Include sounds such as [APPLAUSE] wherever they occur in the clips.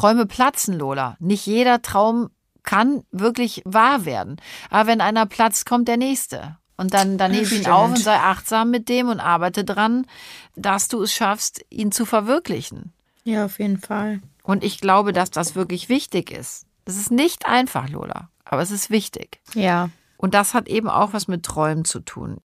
Träume platzen, Lola. Nicht jeder Traum kann wirklich wahr werden. Aber wenn einer platzt, kommt der nächste. Und dann, dann heb ihn auf und sei achtsam mit dem und arbeite dran, dass du es schaffst, ihn zu verwirklichen. Ja, auf jeden Fall. Und ich glaube, dass das wirklich wichtig ist. Das ist nicht einfach, Lola, aber es ist wichtig. Ja. Und das hat eben auch was mit Träumen zu tun.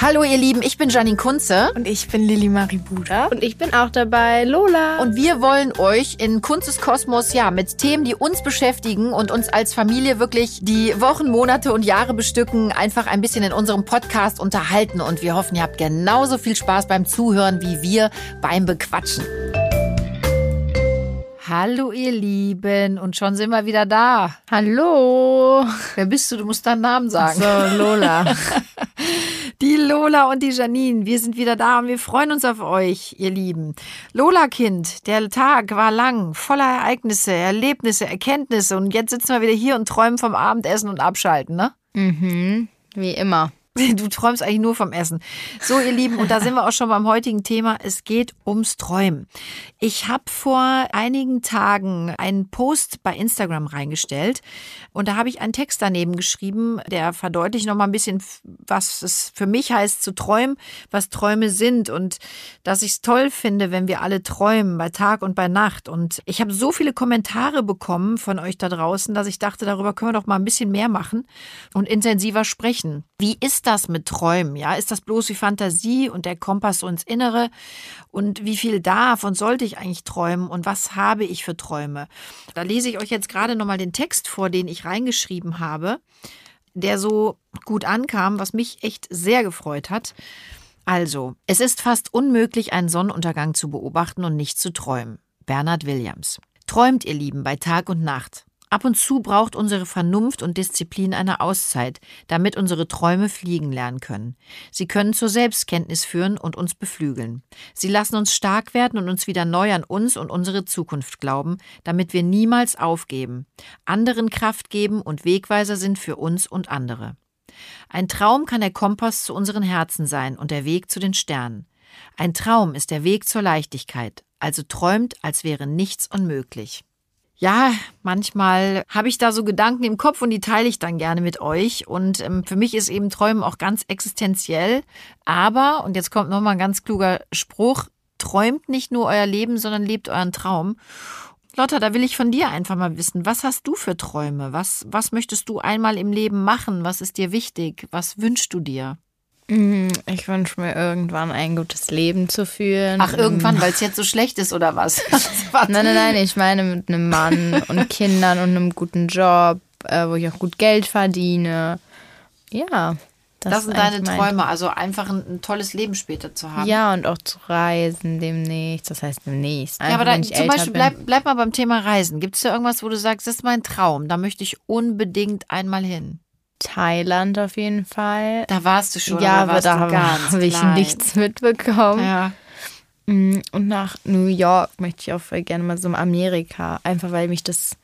Hallo ihr Lieben, ich bin Janine Kunze. Und ich bin Lilly Marie Buda. Und ich bin auch dabei, Lola. Und wir wollen euch in Kunzes Kosmos ja mit Themen, die uns beschäftigen und uns als Familie wirklich die Wochen, Monate und Jahre bestücken, einfach ein bisschen in unserem Podcast unterhalten. Und wir hoffen, ihr habt genauso viel Spaß beim Zuhören wie wir beim Bequatschen. Hallo ihr Lieben und schon sind wir wieder da. Hallo. Wer bist du? Du musst deinen Namen sagen. So, Lola. [LAUGHS] Die Lola und die Janine, wir sind wieder da und wir freuen uns auf euch, ihr Lieben. Lola Kind, der Tag war lang, voller Ereignisse, Erlebnisse, Erkenntnisse und jetzt sitzen wir wieder hier und träumen vom Abendessen und Abschalten, ne? Mhm, wie immer. [LAUGHS] Du träumst eigentlich nur vom Essen. So, ihr Lieben, und da sind wir auch schon beim heutigen Thema. Es geht ums Träumen. Ich habe vor einigen Tagen einen Post bei Instagram reingestellt und da habe ich einen Text daneben geschrieben, der verdeutlicht noch mal ein bisschen, was es für mich heißt zu träumen, was Träume sind und dass ich es toll finde, wenn wir alle träumen, bei Tag und bei Nacht. Und ich habe so viele Kommentare bekommen von euch da draußen, dass ich dachte, darüber können wir doch mal ein bisschen mehr machen und intensiver sprechen. Wie ist das mit Träumen? Ja, ist das bloß wie Fantasie und der Kompass ins Innere? Und wie viel darf und sollte ich eigentlich träumen? Und was habe ich für Träume? Da lese ich euch jetzt gerade nochmal den Text vor, den ich reingeschrieben habe, der so gut ankam, was mich echt sehr gefreut hat. Also, es ist fast unmöglich, einen Sonnenuntergang zu beobachten und nicht zu träumen. Bernhard Williams. Träumt, ihr Lieben, bei Tag und Nacht. Ab und zu braucht unsere Vernunft und Disziplin eine Auszeit, damit unsere Träume fliegen lernen können. Sie können zur Selbstkenntnis führen und uns beflügeln. Sie lassen uns stark werden und uns wieder neu an uns und unsere Zukunft glauben, damit wir niemals aufgeben, anderen Kraft geben und Wegweiser sind für uns und andere. Ein Traum kann der Kompass zu unseren Herzen sein und der Weg zu den Sternen. Ein Traum ist der Weg zur Leichtigkeit, also träumt, als wäre nichts unmöglich. Ja, manchmal habe ich da so Gedanken im Kopf und die teile ich dann gerne mit euch. Und ähm, für mich ist eben Träumen auch ganz existenziell. Aber, und jetzt kommt nochmal ein ganz kluger Spruch, träumt nicht nur euer Leben, sondern lebt euren Traum. Lotta, da will ich von dir einfach mal wissen, was hast du für Träume? Was, was möchtest du einmal im Leben machen? Was ist dir wichtig? Was wünschst du dir? Mm, ich wünsche mir irgendwann ein gutes Leben zu führen. Ach, irgendwann, weil es jetzt so schlecht ist oder was? [LAUGHS] nein, nein, nein, ich meine mit einem Mann und [LAUGHS] Kindern und einem guten Job, äh, wo ich auch gut Geld verdiene. Ja. Das, das sind deine Träume, also einfach ein, ein, tolles Leben später zu haben. Ja, und auch zu reisen demnächst. Das heißt demnächst. Einfach, ja, aber da, zum Beispiel, bleib, bleib mal beim Thema Reisen. Gibt es da irgendwas, wo du sagst, das ist mein Traum, da möchte ich unbedingt einmal hin? Thailand auf jeden Fall. Da warst du schon, ja, aber da habe [LAUGHS] ich nichts mitbekommen. Ja. Mm, und nach New York möchte ich auch voll gerne mal so Amerika, einfach weil mich das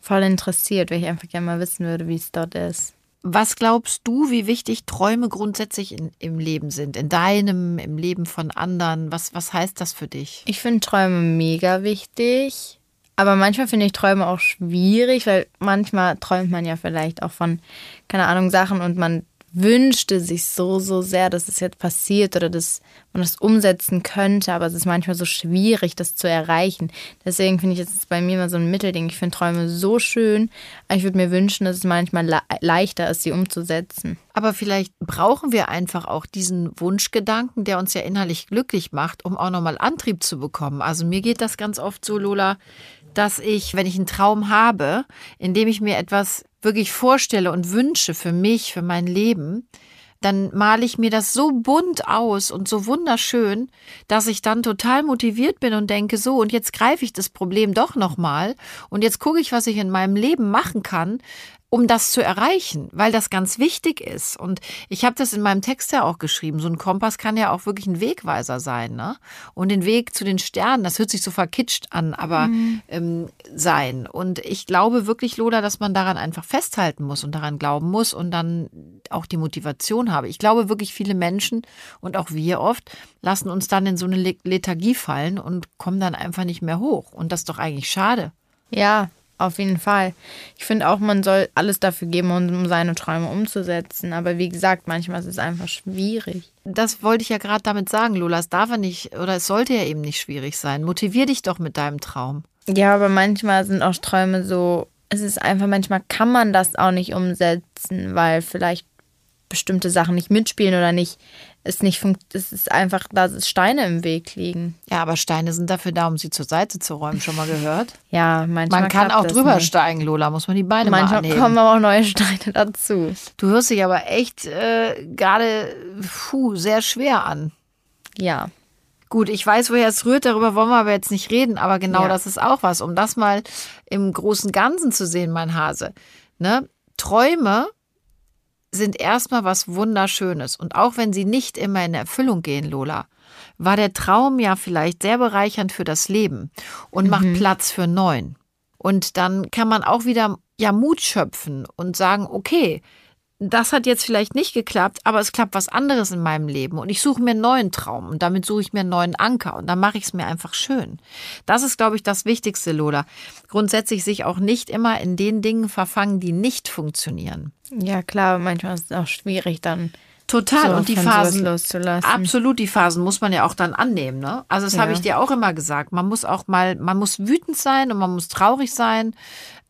voll interessiert, weil ich einfach gerne mal wissen würde, wie es dort ist. Was glaubst du, wie wichtig Träume grundsätzlich in, im Leben sind? In deinem, im Leben von anderen? Was, was heißt das für dich? Ich finde Träume mega wichtig. Aber manchmal finde ich Träume auch schwierig, weil manchmal träumt man ja vielleicht auch von, keine Ahnung, Sachen und man wünschte sich so, so sehr, dass es jetzt passiert oder dass man das umsetzen könnte, aber es ist manchmal so schwierig, das zu erreichen. Deswegen finde ich, es bei mir immer so ein Mittelding. Ich finde Träume so schön, aber ich würde mir wünschen, dass es manchmal le leichter ist, sie umzusetzen. Aber vielleicht brauchen wir einfach auch diesen Wunschgedanken, der uns ja innerlich glücklich macht, um auch nochmal Antrieb zu bekommen. Also mir geht das ganz oft so, Lola, dass ich, wenn ich einen Traum habe, in dem ich mir etwas wirklich vorstelle und wünsche für mich, für mein Leben, dann male ich mir das so bunt aus und so wunderschön, dass ich dann total motiviert bin und denke, so, und jetzt greife ich das Problem doch nochmal und jetzt gucke ich, was ich in meinem Leben machen kann, um das zu erreichen, weil das ganz wichtig ist. Und ich habe das in meinem Text ja auch geschrieben. So ein Kompass kann ja auch wirklich ein Wegweiser sein, ne? Und den Weg zu den Sternen, das hört sich so verkitscht an, aber mhm. ähm, sein. Und ich glaube wirklich, Lola, dass man daran einfach festhalten muss und daran glauben muss und dann auch die Motivation habe. Ich glaube wirklich, viele Menschen und auch wir oft lassen uns dann in so eine Lethargie fallen und kommen dann einfach nicht mehr hoch. Und das ist doch eigentlich schade. Ja, auf jeden Fall. Ich finde auch, man soll alles dafür geben, um seine Träume umzusetzen. Aber wie gesagt, manchmal ist es einfach schwierig. Das wollte ich ja gerade damit sagen, Lola. Es darf ja nicht, oder es sollte ja eben nicht schwierig sein. Motivier dich doch mit deinem Traum. Ja, aber manchmal sind auch Träume so, es ist einfach, manchmal kann man das auch nicht umsetzen, weil vielleicht bestimmte Sachen nicht mitspielen oder nicht es nicht funktioniert. Es ist einfach, da Steine im Weg liegen. Ja, aber Steine sind dafür da, um sie zur Seite zu räumen. Schon mal gehört? [LAUGHS] ja, manchmal. Man kann auch drüber nicht. steigen, Lola. Muss man die Beine manchmal mal anheben. kommen aber auch neue Steine [LAUGHS] dazu. Du hörst dich aber echt äh, gerade sehr schwer an. Ja. Gut, ich weiß, woher es rührt, darüber wollen wir aber jetzt nicht reden, aber genau ja. das ist auch was, um das mal im großen Ganzen zu sehen, mein Hase. Ne? Träume sind erstmal was Wunderschönes. Und auch wenn sie nicht immer in Erfüllung gehen, Lola, war der Traum ja vielleicht sehr bereichernd für das Leben und mhm. macht Platz für Neuen. Und dann kann man auch wieder ja Mut schöpfen und sagen, okay, das hat jetzt vielleicht nicht geklappt, aber es klappt was anderes in meinem Leben und ich suche mir einen neuen Traum und damit suche ich mir einen neuen Anker und dann mache ich es mir einfach schön. Das ist, glaube ich, das Wichtigste, Lola. Grundsätzlich sich auch nicht immer in den Dingen verfangen, die nicht funktionieren. Ja, klar, manchmal ist es auch schwierig dann. Total. So und die Phasen loszulassen. Absolut, die Phasen muss man ja auch dann annehmen. Ne? Also das ja. habe ich dir auch immer gesagt. Man muss auch mal, man muss wütend sein und man muss traurig sein.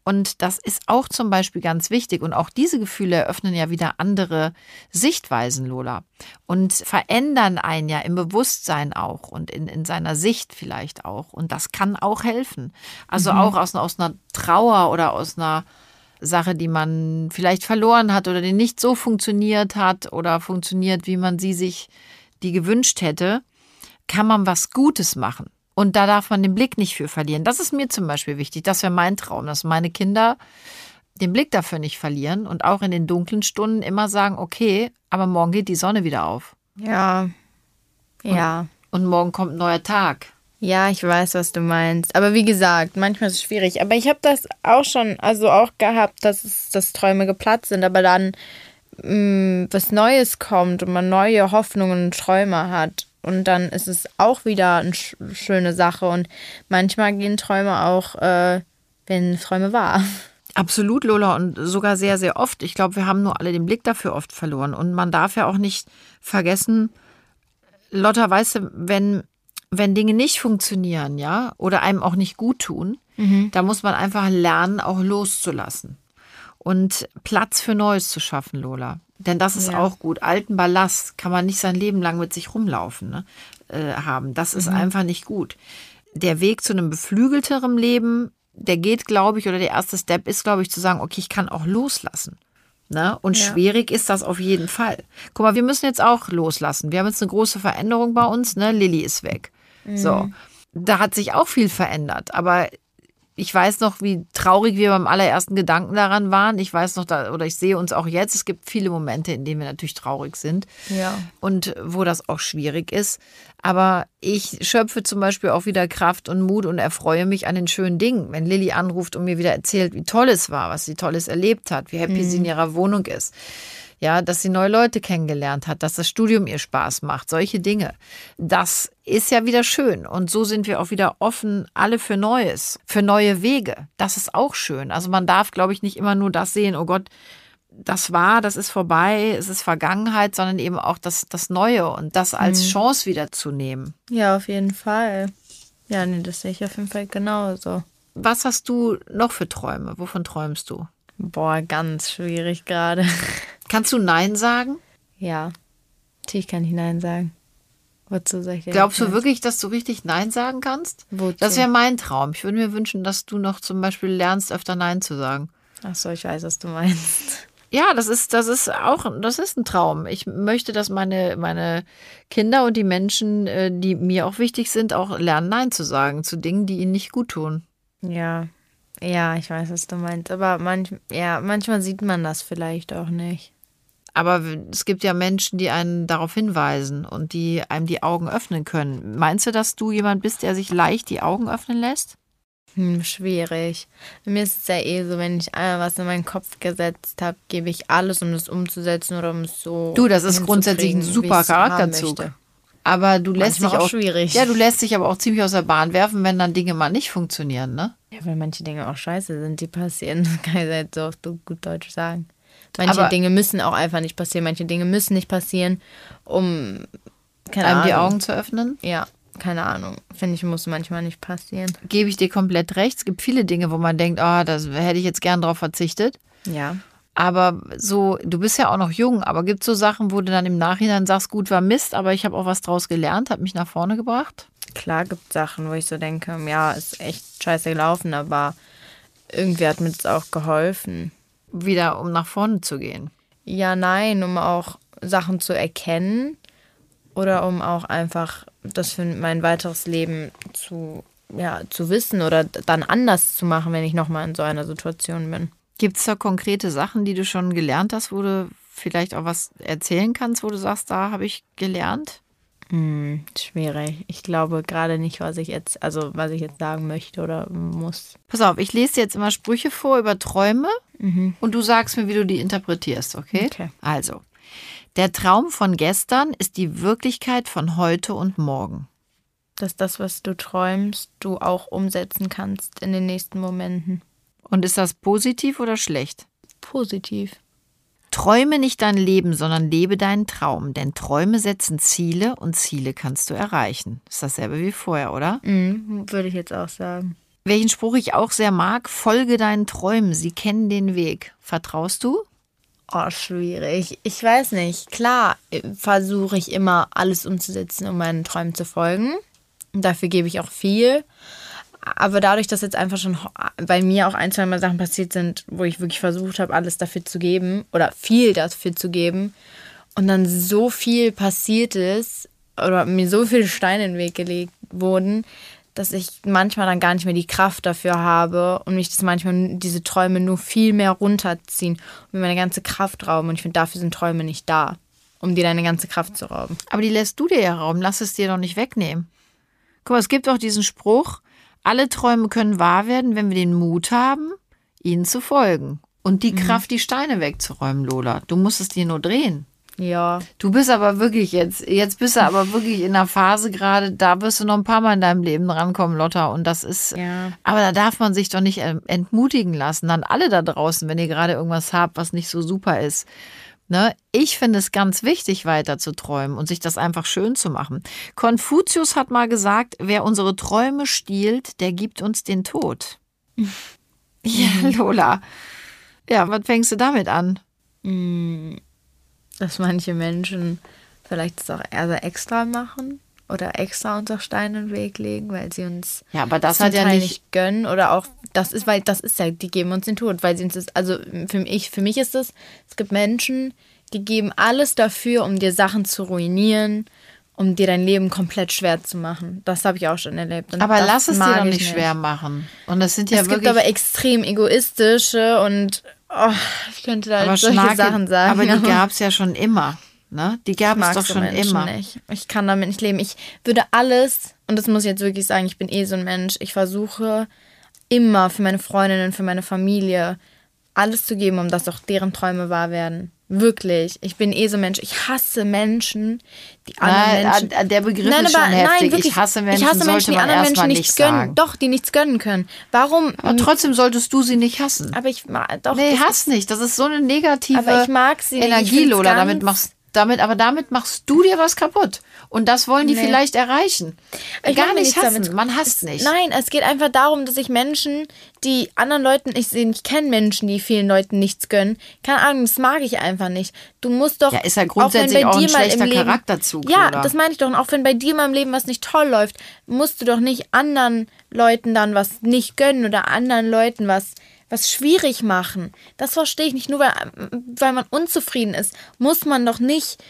Und das ist auch zum Beispiel ganz wichtig. Und auch diese Gefühle eröffnen ja wieder andere Sichtweisen, Lola. Und verändern einen ja im Bewusstsein auch und in, in seiner Sicht vielleicht auch. Und das kann auch helfen. Also mhm. auch aus, aus einer Trauer oder aus einer Sache, die man vielleicht verloren hat oder die nicht so funktioniert hat oder funktioniert, wie man sie sich die gewünscht hätte, kann man was Gutes machen. Und da darf man den Blick nicht für verlieren. Das ist mir zum Beispiel wichtig. Das wäre mein Traum, dass meine Kinder den Blick dafür nicht verlieren und auch in den dunklen Stunden immer sagen, okay, aber morgen geht die Sonne wieder auf. Ja. Ja. Und, und morgen kommt ein neuer Tag. Ja, ich weiß, was du meinst. Aber wie gesagt, manchmal ist es schwierig. Aber ich habe das auch schon, also auch gehabt, dass, es, dass Träume geplatzt sind, aber dann mh, mm, was Neues kommt und man neue Hoffnungen und Träume hat. Und dann ist es auch wieder eine sch schöne Sache. Und manchmal gehen Träume auch, äh, wenn Träume wahr. Absolut, Lola, und sogar sehr, sehr oft. Ich glaube, wir haben nur alle den Blick dafür oft verloren. Und man darf ja auch nicht vergessen, Lotta, weißt du, wenn wenn Dinge nicht funktionieren, ja, oder einem auch nicht gut tun, mhm. da muss man einfach lernen, auch loszulassen und Platz für Neues zu schaffen, Lola. Denn das ist ja. auch gut. Alten Ballast kann man nicht sein Leben lang mit sich rumlaufen ne, äh, haben. Das ist mhm. einfach nicht gut. Der Weg zu einem beflügelteren Leben, der geht, glaube ich, oder der erste Step ist, glaube ich, zu sagen, okay, ich kann auch loslassen. Ne? Und ja. schwierig ist das auf jeden Fall. Guck mal, wir müssen jetzt auch loslassen. Wir haben jetzt eine große Veränderung bei uns. Ne? Lilly ist weg. So. Mhm. Da hat sich auch viel verändert. Aber ich weiß noch, wie traurig wir beim allerersten Gedanken daran waren. Ich weiß noch, da, oder ich sehe uns auch jetzt. Es gibt viele Momente, in denen wir natürlich traurig sind. Ja. Und wo das auch schwierig ist. Aber ich schöpfe zum Beispiel auch wieder Kraft und Mut und erfreue mich an den schönen Dingen. Wenn Lilly anruft und mir wieder erzählt, wie toll es war, was sie Tolles erlebt hat, wie happy mhm. sie in ihrer Wohnung ist ja, dass sie neue Leute kennengelernt hat, dass das Studium ihr Spaß macht, solche Dinge. Das ist ja wieder schön. Und so sind wir auch wieder offen, alle für Neues, für neue Wege. Das ist auch schön. Also man darf, glaube ich, nicht immer nur das sehen, oh Gott, das war, das ist vorbei, es ist Vergangenheit, sondern eben auch das, das Neue und das als mhm. Chance wiederzunehmen. Ja, auf jeden Fall. Ja, nee, das sehe ich auf jeden Fall genauso. Was hast du noch für Träume? Wovon träumst du? Boah, ganz schwierig gerade. [LAUGHS] Kannst du Nein sagen? Ja, natürlich kann ich Nein sagen. Wozu soll ich Glaubst du wirklich, dass du richtig Nein sagen kannst? Wozu? Das wäre mein Traum. Ich würde mir wünschen, dass du noch zum Beispiel lernst, öfter Nein zu sagen. Ach so, ich weiß, was du meinst. Ja, das ist, das ist auch, das ist ein Traum. Ich möchte, dass meine, meine Kinder und die Menschen, äh, die mir auch wichtig sind, auch lernen, Nein zu sagen zu Dingen, die ihnen nicht gut tun. Ja, Ja, ich weiß, was du meinst. Aber manch, ja, manchmal sieht man das vielleicht auch nicht. Aber es gibt ja Menschen, die einen darauf hinweisen und die einem die Augen öffnen können. Meinst du, dass du jemand bist, der sich leicht die Augen öffnen lässt? Hm, schwierig. Mir ist es ja eh so, wenn ich einmal was in meinen Kopf gesetzt habe, gebe ich alles, um das umzusetzen oder um es so. Du, das ist grundsätzlich ein super Charakterzug. Aber du lässt dich auch, auch schwierig. Ja, du lässt dich aber auch ziemlich aus der Bahn werfen, wenn dann Dinge mal nicht funktionieren, ne? Ja, weil manche Dinge auch scheiße sind, die passieren. Das [LAUGHS] kann ich jetzt so auf gut Deutsch sagen. Manche aber Dinge müssen auch einfach nicht passieren. Manche Dinge müssen nicht passieren, um keine einem Ahnung. die Augen zu öffnen. Ja, keine Ahnung. Finde ich, muss manchmal nicht passieren. Gebe ich dir komplett recht. Es gibt viele Dinge, wo man denkt, oh, das hätte ich jetzt gern drauf verzichtet. Ja. Aber so, du bist ja auch noch jung, aber gibt es so Sachen, wo du dann im Nachhinein sagst, gut, war Mist, aber ich habe auch was draus gelernt, hat mich nach vorne gebracht? Klar gibt es Sachen, wo ich so denke, ja, ist echt scheiße gelaufen, aber irgendwie hat mir das auch geholfen. Wieder, um nach vorne zu gehen? Ja, nein, um auch Sachen zu erkennen oder um auch einfach das für mein weiteres Leben zu, ja, zu wissen oder dann anders zu machen, wenn ich nochmal in so einer Situation bin. Gibt es da konkrete Sachen, die du schon gelernt hast, wo du vielleicht auch was erzählen kannst, wo du sagst, da habe ich gelernt? Hm, schwierig. Ich glaube gerade nicht, was ich jetzt, also was ich jetzt sagen möchte oder muss. Pass auf, ich lese jetzt immer Sprüche vor über Träume mhm. und du sagst mir, wie du die interpretierst, okay? Okay. Also, der Traum von gestern ist die Wirklichkeit von heute und morgen. Dass das, was du träumst, du auch umsetzen kannst in den nächsten Momenten. Und ist das positiv oder schlecht? Positiv. Träume nicht dein Leben, sondern lebe deinen Traum, denn Träume setzen Ziele und Ziele kannst du erreichen. Ist dasselbe wie vorher, oder? Mhm, würde ich jetzt auch sagen. Welchen Spruch ich auch sehr mag, folge deinen Träumen, sie kennen den Weg. Vertraust du? Oh, schwierig. Ich weiß nicht. Klar versuche ich immer alles umzusetzen, um meinen Träumen zu folgen. Und dafür gebe ich auch viel aber dadurch, dass jetzt einfach schon bei mir auch ein, zwei Mal Sachen passiert sind, wo ich wirklich versucht habe, alles dafür zu geben oder viel dafür zu geben und dann so viel passiert ist oder mir so viele Steine in den Weg gelegt wurden, dass ich manchmal dann gar nicht mehr die Kraft dafür habe und mich das manchmal diese Träume nur viel mehr runterziehen und mir meine ganze Kraft rauben. Und ich finde, dafür sind Träume nicht da, um dir deine ganze Kraft zu rauben. Aber die lässt du dir ja rauben, lass es dir doch nicht wegnehmen. Guck mal, es gibt auch diesen Spruch, alle Träume können wahr werden, wenn wir den Mut haben, ihnen zu folgen. Und die mhm. Kraft, die Steine wegzuräumen, Lola. Du musst es dir nur drehen. Ja. Du bist aber wirklich jetzt, jetzt bist du aber wirklich in einer Phase gerade, da wirst du noch ein paar Mal in deinem Leben rankommen, Lotta. Und das ist, ja. aber da darf man sich doch nicht entmutigen lassen. Dann alle da draußen, wenn ihr gerade irgendwas habt, was nicht so super ist. Ne? Ich finde es ganz wichtig, weiter zu träumen und sich das einfach schön zu machen. Konfuzius hat mal gesagt, wer unsere Träume stiehlt, der gibt uns den Tod. [LAUGHS] ja, Lola. Ja, was fängst du damit an? Dass manche Menschen vielleicht das auch eher so extra machen oder extra unser Stein in den Weg legen, weil sie uns ja, aber das hat ja nicht, nicht gönnen oder auch das ist, weil das ist ja, die geben uns den Tod, weil sie uns das, also für mich, für mich ist es, es gibt Menschen, die geben alles dafür, um dir Sachen zu ruinieren, um dir dein Leben komplett schwer zu machen. Das habe ich auch schon erlebt. aber lass es dir doch nicht, schwer machen. Und das sind ja es wirklich. Es gibt aber extrem egoistische und oh, ich könnte da aber solche Schnake, Sachen sagen. Aber die [LAUGHS] gab es ja schon immer. Ne? Die gab es doch schon Menschen immer. Nicht. Ich kann damit nicht leben. Ich würde alles, und das muss ich jetzt wirklich sagen, ich bin eh so ein Mensch, ich versuche immer für meine Freundinnen, für meine Familie alles zu geben, um dass auch deren Träume wahr werden. Wirklich. Ich bin eh so Mensch. Ich hasse Menschen, die anderen nein, Menschen. Der Begriff nein, ist schon aber, heftig. Nein, wirklich, ich hasse Menschen, ich hasse Menschen die anderen Menschen nichts gönnen. Sagen. Doch, die nichts gönnen können. Warum? Aber trotzdem solltest du sie nicht hassen. Aber ich mag doch. Nee, hass nicht. Das ist so eine negative aber ich mag sie Energie, Lola. Damit machst damit, aber damit machst du dir was kaputt. Und das wollen die nee. vielleicht erreichen. Ich Gar nicht hassen. Damit. Man hasst nicht. Nein, es geht einfach darum, dass ich Menschen, die anderen Leuten, ich, ich kenne Menschen, die vielen Leuten nichts gönnen. Keine Ahnung, das mag ich einfach nicht. Du musst doch. Ja, ist ja grundsätzlich auch, auch ein schlechter Leben, Charakterzug. Ja, oder? das meine ich doch. Und auch wenn bei dir mal im Leben was nicht toll läuft, musst du doch nicht anderen Leuten dann was nicht gönnen oder anderen Leuten was was schwierig machen. Das verstehe ich nicht. Nur weil, weil man unzufrieden ist, muss man doch nicht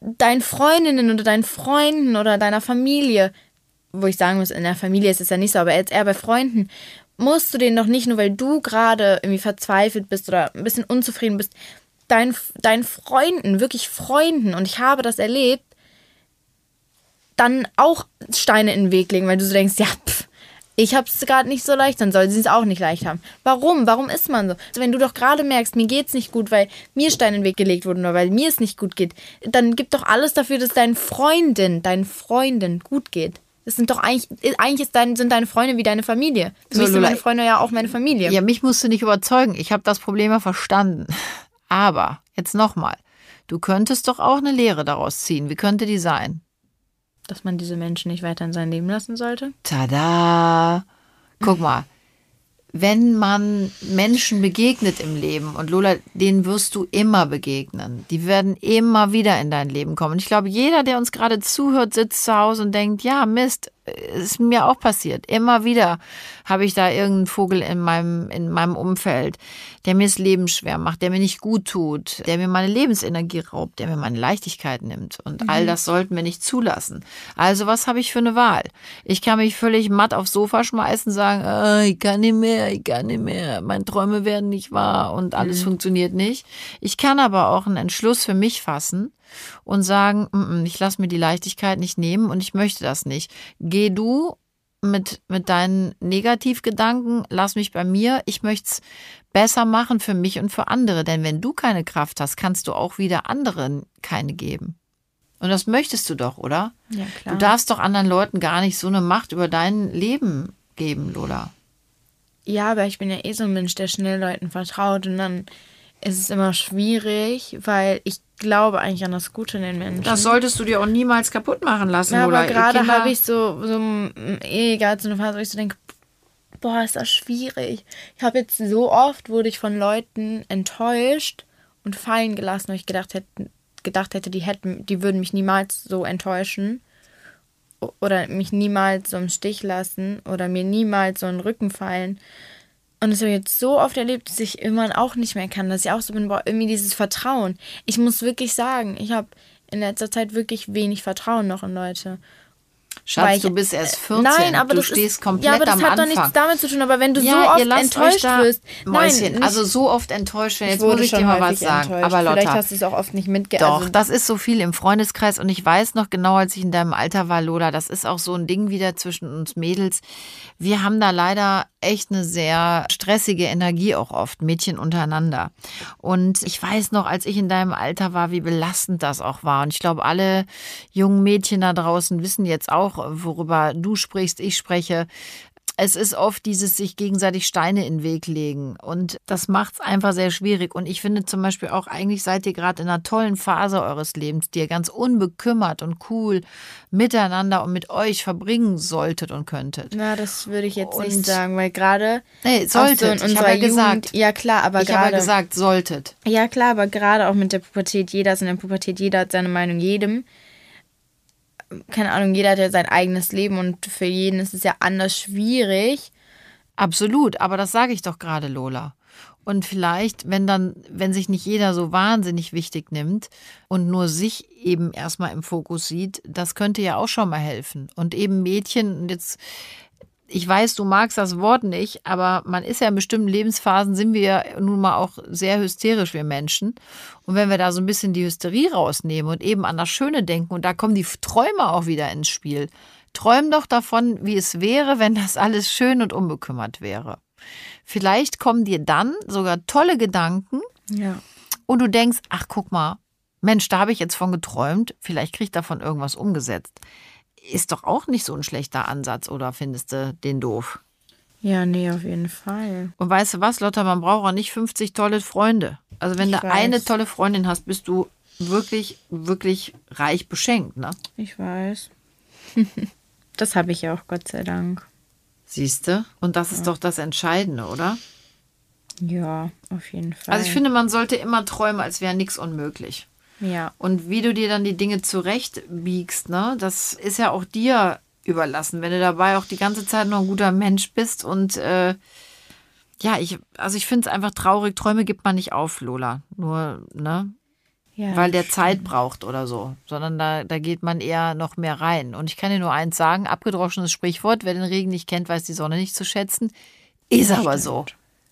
deinen Freundinnen oder deinen Freunden oder deiner Familie, wo ich sagen muss, in der Familie ist es ja nicht so, aber jetzt eher bei Freunden, musst du den doch nicht nur, weil du gerade irgendwie verzweifelt bist oder ein bisschen unzufrieden bist, deinen, deinen Freunden, wirklich Freunden, und ich habe das erlebt, dann auch Steine in den Weg legen, weil du so denkst, ja, pff, ich habe es gerade nicht so leicht, dann soll sie es auch nicht leicht haben. Warum? Warum ist man so? Also wenn du doch gerade merkst, mir geht's nicht gut, weil mir Steine in den Weg gelegt wurden oder weil mir es nicht gut geht, dann gib doch alles dafür, dass deinen Freundin, deinen Freunden gut geht. Das sind doch eigentlich, eigentlich ist dein, sind deine Freunde wie deine Familie. Für So, mich sind meine Freunde ja auch meine Familie. Ja, mich musst du nicht überzeugen. Ich habe das Problem ja verstanden. [LAUGHS] Aber jetzt nochmal. Du könntest doch auch eine Lehre daraus ziehen. Wie könnte die sein? Dass man diese Menschen nicht weiter in sein Leben lassen sollte. Tada! Guck mal, wenn man Menschen begegnet im Leben und Lola, denen wirst du immer begegnen. Die werden immer wieder in dein Leben kommen. Und ich glaube, jeder, der uns gerade zuhört, sitzt zu Hause und denkt, ja, Mist, ist mir auch passiert. Immer wieder habe ich da irgendeinen Vogel in meinem, in meinem Umfeld, der mir das Leben schwer macht, der mir nicht gut tut, der mir meine Lebensenergie raubt, der mir meine Leichtigkeit nimmt. Und all das sollten wir nicht zulassen. Also was habe ich für eine Wahl? Ich kann mich völlig matt aufs Sofa schmeißen, sagen, ah, ich kann nicht mehr, ich kann nicht mehr, meine Träume werden nicht wahr und alles funktioniert nicht. Ich kann aber auch einen Entschluss für mich fassen und sagen, "Mm, mm, ich lasse mir die Leichtigkeit nicht nehmen und ich möchte das nicht. Geh du mit, mit deinen Negativgedanken, lass mich bei mir. Ich möchte es besser machen für mich und für andere. Denn wenn du keine Kraft hast, kannst du auch wieder anderen keine geben. Und das möchtest du doch, oder? Ja, klar. Du darfst doch anderen Leuten gar nicht so eine Macht über dein Leben geben, Lola. Ja, aber ich bin ja eh so ein Mensch, der schnell Leuten vertraut und dann ist es immer schwierig, weil ich glaube eigentlich an das Gute in den Menschen. Das solltest du dir auch niemals kaputt machen lassen, ja, Ihr gerade habe ich so, so egal, so eine Phase, wo ich so denke, boah, ist das schwierig. Ich habe jetzt so oft, wurde ich von Leuten enttäuscht und fallen gelassen, weil ich gedacht hätte, gedacht hätte, die hätten, die würden mich niemals so enttäuschen oder mich niemals so im Stich lassen oder mir niemals so in den Rücken fallen. Und das habe ich jetzt so oft erlebt, dass ich irgendwann auch nicht mehr kann, dass ich auch so bin, boah, irgendwie dieses Vertrauen. Ich muss wirklich sagen, ich habe in letzter Zeit wirklich wenig Vertrauen noch in Leute. Schatz, ich- du bist erst 14. Nein, aber du stehst ist, komplett ja, aber das am hat Anfang. doch nichts damit zu tun. Aber wenn du ja, so oft enttäuscht wirst, Mäuschen, nein, also so oft enttäuscht werden. Jetzt muss ich dir mal was sagen. enttäuscht. Aber Vielleicht Lotta, hast du es auch oft nicht mitge... Doch, also, das ist so viel im Freundeskreis und ich weiß noch genau, als ich in deinem Alter war, Lola, das ist auch so ein Ding wieder zwischen uns Mädels. Wir haben da leider echt eine sehr stressige Energie auch oft, Mädchen untereinander. Und ich weiß noch, als ich in deinem Alter war, wie belastend das auch war. Und ich glaube, alle jungen Mädchen da draußen wissen jetzt auch, worüber du sprichst, ich spreche es ist oft dieses sich gegenseitig Steine in den Weg legen. Und das macht es einfach sehr schwierig. Und ich finde zum Beispiel auch, eigentlich seid ihr gerade in einer tollen Phase eures Lebens, die ihr ganz unbekümmert und cool miteinander und mit euch verbringen solltet und könntet. na, das würde ich jetzt Und- nicht sagen, weil gerade... Nee, auch so solltet. ich habe ja Jugend, gesagt. Ja, klar, aber Ich habe ja gerade... gesagt, solltet. Ja, klar, aber gerade auch mit der Pubertät, jeder ist in der Pubertät, jeder hat seine Meinung jedem. Keine Ahnung, jeder hat ja sein eigenes Leben und für jeden ist es ja anders schwierig. Absolut, aber das sage ich doch gerade, Lola. Und vielleicht, wenn dann, wenn sich nicht jeder so wahnsinnig wichtig nimmt und nur sich eben erstmal im Fokus sieht, das könnte ja auch schon mal helfen. Und eben Mädchen, jetzt, ich weiß, du magst das Wort nicht, aber man ist ja in bestimmten Lebensphasen, sind wir ja nun mal auch sehr hysterisch, wir Menschen. Und wenn wir da so ein bisschen die Hysterie rausnehmen und eben an das Schöne denken, und da kommen die Träume auch wieder ins Spiel. Träum doch davon, wie es wäre, wenn das alles schön und unbekümmert wäre. Vielleicht kommen dir dann sogar tolle Gedanken Ja. und du denkst, ach guck mal, Mensch, da habe ich jetzt von geträumt, vielleicht kriege ich davon irgendwas umgesetzt. Ist doch auch nicht so ein schlechter Ansatz, oder findest du den doof? Ja, nee, auf jeden Fall. Und weißt du was, Lotta, man braucht auch nicht 50 tolle Freunde. Also wenn Ich du weiß. eine tolle Freundin hast, bist du wirklich, wirklich reich beschenkt, ne? Ich weiß. [LAUGHS] das habe ich ja auch, Gott sei Dank. Siehst du? Und das ist doch das Entscheidende, oder? Ja, auf jeden Fall. Also ich finde, man sollte immer träumen, als wäre nichts unmöglich. Ja. Und wie du dir dann die Dinge zurechtbiegst, ne, das ist ja auch dir überlassen, wenn du dabei auch die ganze Zeit noch ein guter Mensch bist und äh, ja, ich, also ich finde es einfach traurig, Träume gibt man nicht auf, Lola. Nur, ne? ja Weil der Zeit braucht oder so. Sondern da, da geht man eher noch mehr rein. Und ich kann dir nur eins sagen, abgedroschenes Sprichwort, wer den Regen nicht kennt, weiß die Sonne nicht zu schätzen. Ist aber so.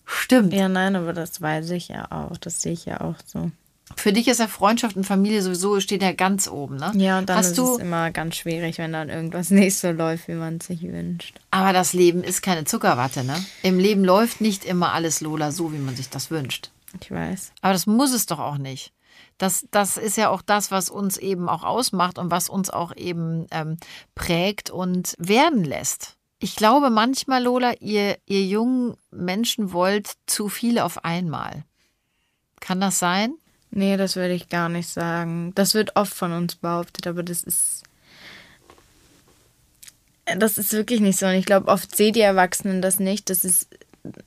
Stimmt. Ja, nein, aber das weiß ich ja auch. Das sehe ich ja auch so. Für dich ist ja Freundschaft und Familie sowieso steht ja ganz oben, ne? Ja, und dann Hast ist es immer ganz schwierig, wenn dann irgendwas [LAUGHS] nicht so läuft, wie man es sich wünscht. aber das Leben ist keine Zuckerwatte, ne? Im Leben läuft nicht immer alles Lola so, wie man sich das wünscht. Ich weiß. Aber das muss es doch auch nicht. Das, das ist ja auch das, was uns eben auch ausmacht und was uns auch eben ähm, prägt und werden lässt. Ich glaube manchmal, Lola, ihr, ihr jungen Menschen wollt zu viel auf einmal. Kann das sein? Nee, das würde ich gar nicht sagen. Das wird oft von uns behauptet, aber das ist. Das ist wirklich nicht so. Und ich glaube, oft seht ihr Erwachsenen das nicht. Das ist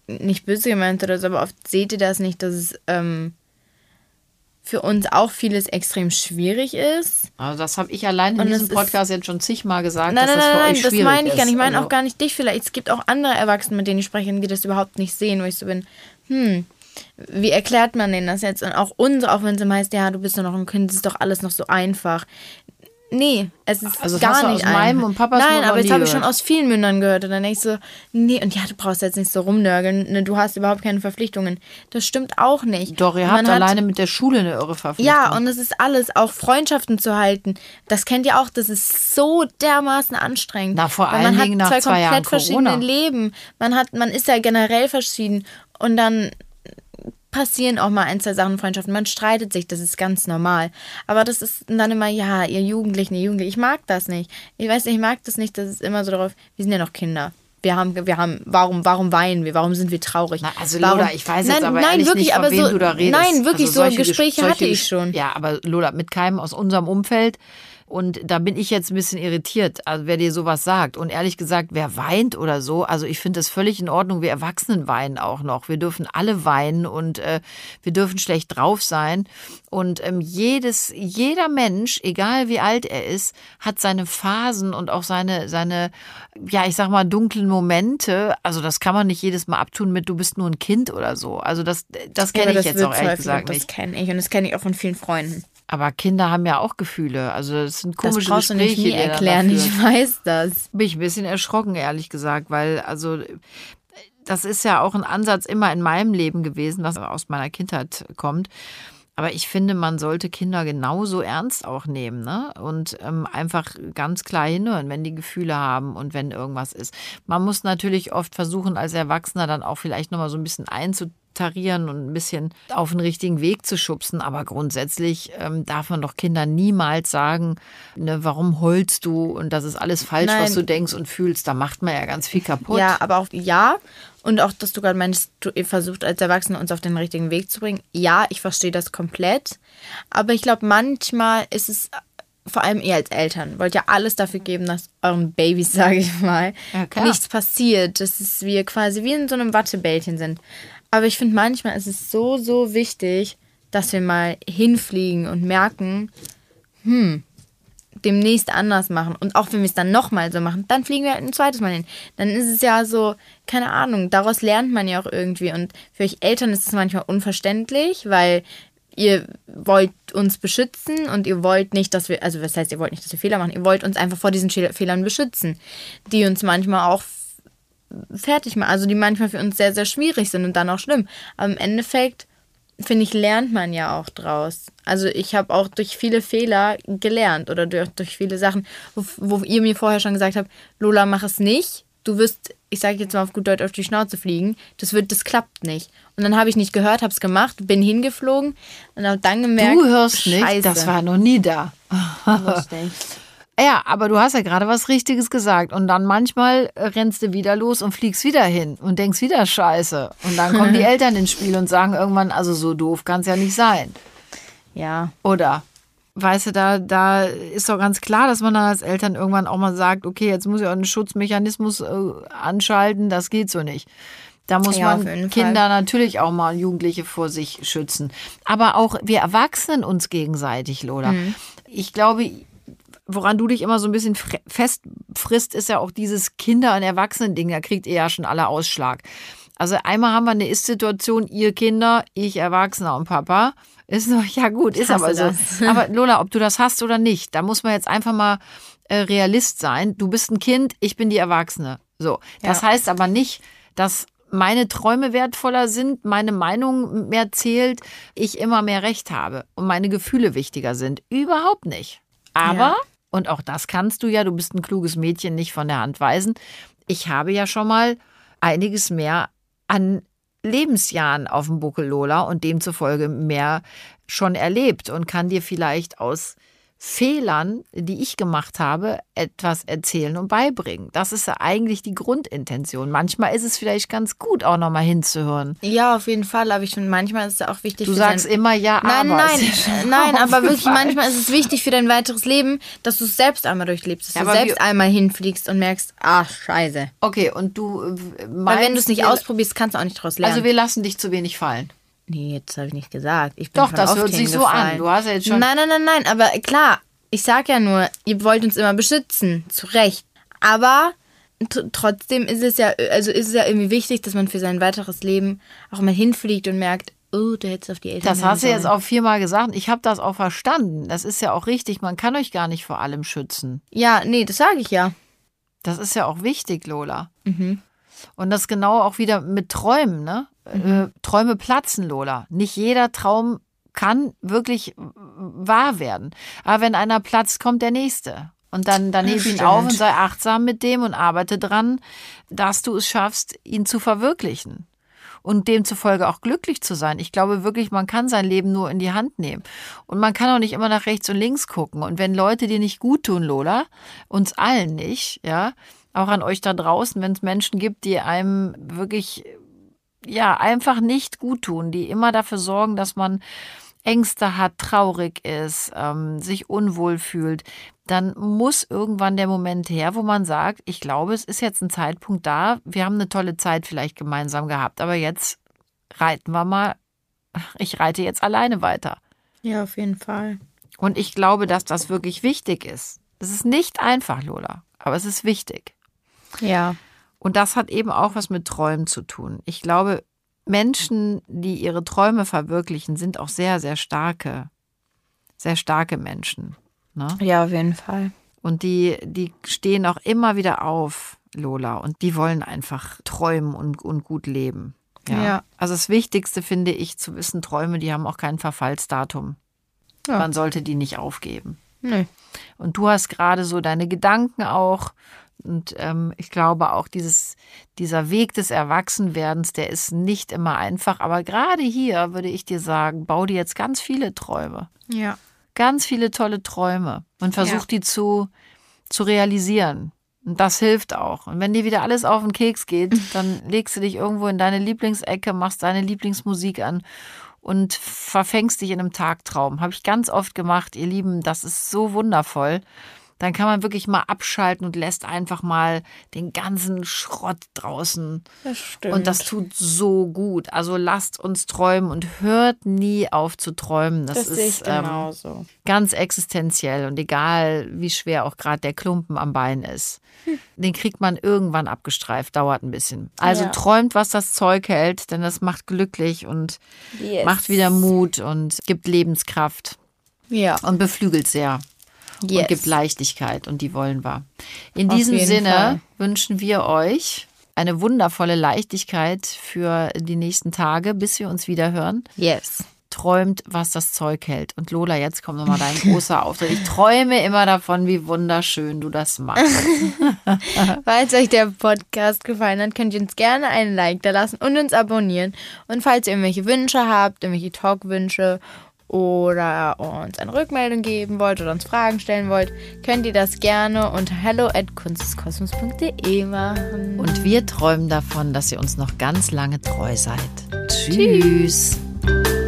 nicht böse gemeint oder so, aber oft seht ihr das nicht, dass es ähm, für uns auch vieles extrem schwierig ist. Also das habe ich allein in diesem es ist- Podcast jetzt schon zigmal gesagt, Nein, dass nein, das nein, für nein, euch das schwierig meine ich ist. gar nicht. Ich meine Also- auch gar nicht dich vielleicht. Es gibt auch andere Erwachsene, mit denen ich spreche, die das überhaupt nicht sehen, wo ich so bin, hm, wie erklärt man denen das jetzt? Und auch uns, auch wenn es immer heißt, ja, du bist doch noch ein Kind, es ist doch alles noch so einfach. Nee, es ist Also das gar nicht aus meinem und Papas Nein, aber jetzt nie habe ich schon aus vielen Mündern gehört. Und dann denke ich so, nee, und ja, du brauchst jetzt nicht so rumnörgeln. Ne, du hast überhaupt keine Verpflichtungen. Das stimmt auch nicht. Doch, ihr habt hat- alleine mit der Schule eine irre Verpflichtung. ja, und es ist alles, auch Freundschaften zu halten. Das kennt ihr auch, das ist so dermaßen anstrengend. Na, vor allen hat Dingen nach zwei zwei komplett Jahren verschiedene Corona. Leben. Man hat, man ist ja generell verschieden. Und dann passieren auch mal ein, zwei Sachen Freundschaften. Man streitet sich, das ist ganz normal. Aber das ist dann immer, ja, ihr Jugendlichen, ihr Jugendlichen, ich mag das nicht. Ich weiß nicht, ich mag das nicht, dass es immer so darauf, wir sind ja noch Kinder. Wir haben, wir haben, warum, warum weinen wir? Warum sind wir traurig? Na, also warum, Lola, ich weiß jetzt nein, aber nein, wirklich, nicht, von aber wem so, du da redest. Nein, wirklich, Also so solche Gespräche Ges- hatte solche ich schon. Ja, aber Lola, mit keinem aus unserem Umfeld. Und da bin ich jetzt ein bisschen irritiert, also wer dir sowas sagt. Und ehrlich gesagt, wer weint oder so, also ich finde das völlig in Ordnung. Wir Erwachsenen weinen auch noch. Wir dürfen alle weinen und äh, wir dürfen schlecht drauf sein. Und ähm, jedes, jeder Mensch, egal wie alt er ist, hat seine Phasen und auch seine, seine, ja, ich sag mal, dunklen Momente. Also das kann man nicht jedes Mal abtun mit, du bist nur ein Kind oder so. Also das, das Ja, kenne aber ich das jetzt auch ehrlich gesagt und das nicht. kenne ich und das kenne ich auch von vielen Freunden. Aber Kinder haben ja auch Gefühle. Also das sind Das komische brauchst du Gespräche, nicht nie er erklären, ich weiß das. Bin ich ein bisschen erschrocken, ehrlich gesagt, weil also das ist ja auch ein Ansatz immer in meinem Leben gewesen, was aus meiner Kindheit kommt. Aber ich finde, man sollte Kinder genauso ernst auch nehmen ne? und ähm, einfach ganz klar hinhören, wenn die Gefühle haben und wenn irgendwas ist. Man muss natürlich oft versuchen, als Erwachsener dann auch vielleicht nochmal so ein bisschen einzutarieren und ein bisschen auf den richtigen Weg zu schubsen. Aber grundsätzlich ähm, darf man doch Kindern niemals sagen, ne, warum heulst du und das ist alles falsch, Nein. was du denkst und fühlst. Da macht man ja ganz viel kaputt. Ja, aber auch ja. Und auch, dass du gerade meinst, du ihr versucht als Erwachsene uns auf den richtigen Weg zu bringen. Ja, ich verstehe das komplett. Aber ich glaube, manchmal ist es, vor allem ihr als Eltern, wollt ja alles dafür geben, dass euren Babys, [LAUGHS] sage ich mal, Ja, nichts passiert. Dass wir quasi wie in so einem Wattebällchen sind. Aber ich finde, manchmal ist es so, so wichtig, dass wir mal hinfliegen und merken, demnächst anders machen. Und auch wenn wir es dann nochmal so machen, dann fliegen wir halt ein zweites Mal hin. Dann ist es ja so, keine Ahnung, daraus lernt man ja auch irgendwie. Und für euch Eltern ist es manchmal unverständlich, weil ihr wollt uns beschützen und ihr wollt nicht, dass wir, also was heißt, ihr wollt nicht, dass wir Fehler machen, ihr wollt uns einfach vor diesen Fehlern beschützen, die uns manchmal auch fertig machen, also die manchmal für uns sehr, sehr schwierig sind und dann auch schlimm. Aber im Endeffekt finde ich, lernt man ja auch draus. Also ich habe auch durch viele Fehler gelernt oder durch, durch viele Sachen, wo, wo ihr mir vorher schon gesagt habt, Lola, mach es nicht. Du wirst, ich sage jetzt mal auf gut Deutsch, auf die Schnauze fliegen. Das wird, das klappt nicht. Und dann habe ich nicht gehört, habe es gemacht, bin hingeflogen und habe dann gemerkt, Du hörst nicht, Scheiße. das war noch nie da. lustig. Ja, aber du hast ja gerade was Richtiges gesagt. Und dann manchmal rennst du wieder los und fliegst wieder hin und denkst wieder Scheiße. Und dann kommen die [LAUGHS] Eltern ins Spiel und sagen irgendwann, also so doof kann es ja nicht sein. Ja, Oder? Weißt du, da, da ist doch ganz klar, dass man dann als Eltern irgendwann auch mal sagt, okay, jetzt muss ich auch einen Schutzmechanismus äh, anschalten, das geht so nicht. Da muss Ja, man Kinder natürlich auch mal Jugendliche vor sich schützen. Aber auch wir Erwachsenen uns gegenseitig, Lola. Ich glaube, woran du dich immer so ein bisschen festfrisst, ist ja auch dieses Kinder- und Erwachsenen-Ding. Da kriegt ihr ja schon alle Ausschlag. Also einmal haben wir eine Ist-Situation, ihr Kinder, ich Erwachsener und Papa. Ist noch, ja gut, ist aber so. das. [LAUGHS] Aber Lola, ob du das hast oder nicht, da muss man jetzt einfach mal äh, Realist sein. Du bist ein Kind, ich bin die Erwachsene. So. Das Ja. heißt aber nicht, dass meine Träume wertvoller sind, meine Meinung mehr zählt, ich immer mehr Recht habe und meine Gefühle wichtiger sind. Überhaupt nicht. Aber, ja. Und auch das kannst du ja, du bist ein kluges Mädchen, nicht von der Hand weisen, ich habe ja schon mal einiges mehr an Lebensjahren auf dem Buckel, Lola, und demzufolge mehr schon erlebt und kann dir vielleicht aus Fehlern, die ich gemacht habe, etwas erzählen und beibringen. Das ist ja eigentlich die Grundintention. Manchmal ist es vielleicht ganz gut, auch nochmal hinzuhören. Ja, auf jeden Fall. Aber ich finde, manchmal ist es auch wichtig. Du sagst immer ja, nein, aber. Nein, [LAUGHS] nein, nein, aber wirklich, manchmal ist es wichtig für dein weiteres Leben, dass du es selbst einmal durchlebst, dass ja, du selbst einmal hinfliegst und merkst, ach, scheiße. Okay, und du meinst, Weil wenn du es nicht ausprobierst, kannst du auch nicht daraus lernen. Also wir lassen dich zu wenig fallen. Nee, jetzt habe ich nicht gesagt. Ich bin Doch, das hört sich so an. Du hast ja jetzt schon. Nein, nein, nein, nein. Aber klar, ich sag ja nur, ihr wollt uns immer beschützen. Zu Recht. Aber trotzdem ist es ja, also ist es ja irgendwie wichtig, dass man für sein weiteres Leben auch mal hinfliegt und merkt, oh, du hättest auf die Eltern. Das hast du jetzt auch viermal gesagt. Ich habe das auch verstanden. Das ist ja auch richtig. Man kann euch gar nicht vor allem schützen. Ja, nee, das sage ich ja. Das ist ja auch wichtig, Lola. Mhm. Und das genau auch wieder mit Träumen, ne? Mhm. Äh, Träume platzen, Lola. Nicht jeder Traum kann wirklich wahr werden. Aber wenn einer platzt, kommt der nächste. Und dann, dann heb ihn auf und sei achtsam mit dem und arbeite dran, dass du es schaffst, ihn zu verwirklichen. Und demzufolge auch glücklich zu sein. Ich glaube wirklich, man kann sein Leben nur in die Hand nehmen. Und man kann auch nicht immer nach rechts und links gucken. Und wenn Leute dir nicht gut tun, Lola, uns allen nicht, ja, auch an euch da draußen, wenn es Menschen gibt, die einem wirklich ja, einfach nicht gut tun, die immer dafür sorgen, dass man Ängste hat, traurig ist, ähm, sich unwohl fühlt, dann muss irgendwann der Moment her, wo man sagt, ich glaube, es ist jetzt ein Zeitpunkt da, wir haben eine tolle Zeit vielleicht gemeinsam gehabt, aber jetzt reiten wir mal, [LAUGHS] ich reite jetzt alleine weiter. Ja, auf jeden Fall. Und ich glaube, dass das wirklich wichtig ist. Es ist nicht einfach, Lola, aber es ist wichtig. Ja. Und das hat eben auch was mit Träumen zu tun. Ich glaube, Menschen, die ihre Träume verwirklichen, sind auch sehr, sehr starke, sehr starke Menschen. Ne? Ja, auf jeden Fall. Und die, die stehen auch immer wieder auf, Lola, und die wollen einfach träumen und, und gut leben. Ja. ja. Also das Wichtigste finde ich zu wissen, Träume, die haben auch kein Verfallsdatum. Ja. Man sollte die nicht aufgeben. Nee. Und du hast gerade so deine Gedanken auch und ähm, ich glaube auch dieses, dieser Weg des Erwachsenwerdens, der ist nicht immer einfach. Aber gerade hier würde ich dir sagen, bau dir jetzt ganz viele Träume. Ja. Ganz viele tolle Träume und versuch ja. die zu, zu realisieren. Und das hilft auch. Und wenn dir wieder alles auf den Keks geht, [LAUGHS] dann legst du dich irgendwo in deine Lieblingsecke, machst deine Lieblingsmusik an und verfängst dich in einem Tagtraum. Habe ich ganz oft gemacht, ihr Lieben. Das ist so wundervoll dann kann man wirklich mal abschalten und lässt einfach mal den ganzen Schrott draußen. Das stimmt. Und das tut so gut. Also lasst uns träumen und hört nie auf zu träumen. Das, das ist ähm, ganz existenziell und egal, wie schwer auch gerade der Klumpen am Bein ist. Hm. Den kriegt man irgendwann abgestreift, dauert ein bisschen. Also ja. träumt, was das Zeug hält, denn das macht glücklich und yes. macht wieder Mut und gibt Lebenskraft. Ja. Und beflügelt sehr yes. und gibt Leichtigkeit und die wollen wir. In Auf diesem Sinne Fall. wünschen wir euch eine wundervolle Leichtigkeit für die nächsten Tage, bis wir uns wieder hören. Yes. Träumt, was das Zeug hält. Und Lola, jetzt kommt nochmal dein [LAUGHS] großer Auftritt. Ich träume immer davon, wie wunderschön du das machst. [LAUGHS] falls euch der Podcast gefallen hat, könnt ihr uns gerne einen Like da lassen und uns abonnieren. Und falls ihr irgendwelche Wünsche habt, irgendwelche Talkwünsche oder uns eine Rückmeldung geben wollt oder uns Fragen stellen wollt, könnt ihr das gerne unter hello at kunsteskosmos.de machen. Und wir träumen davon, dass ihr uns noch ganz lange treu seid. Tschüss. Tschüss.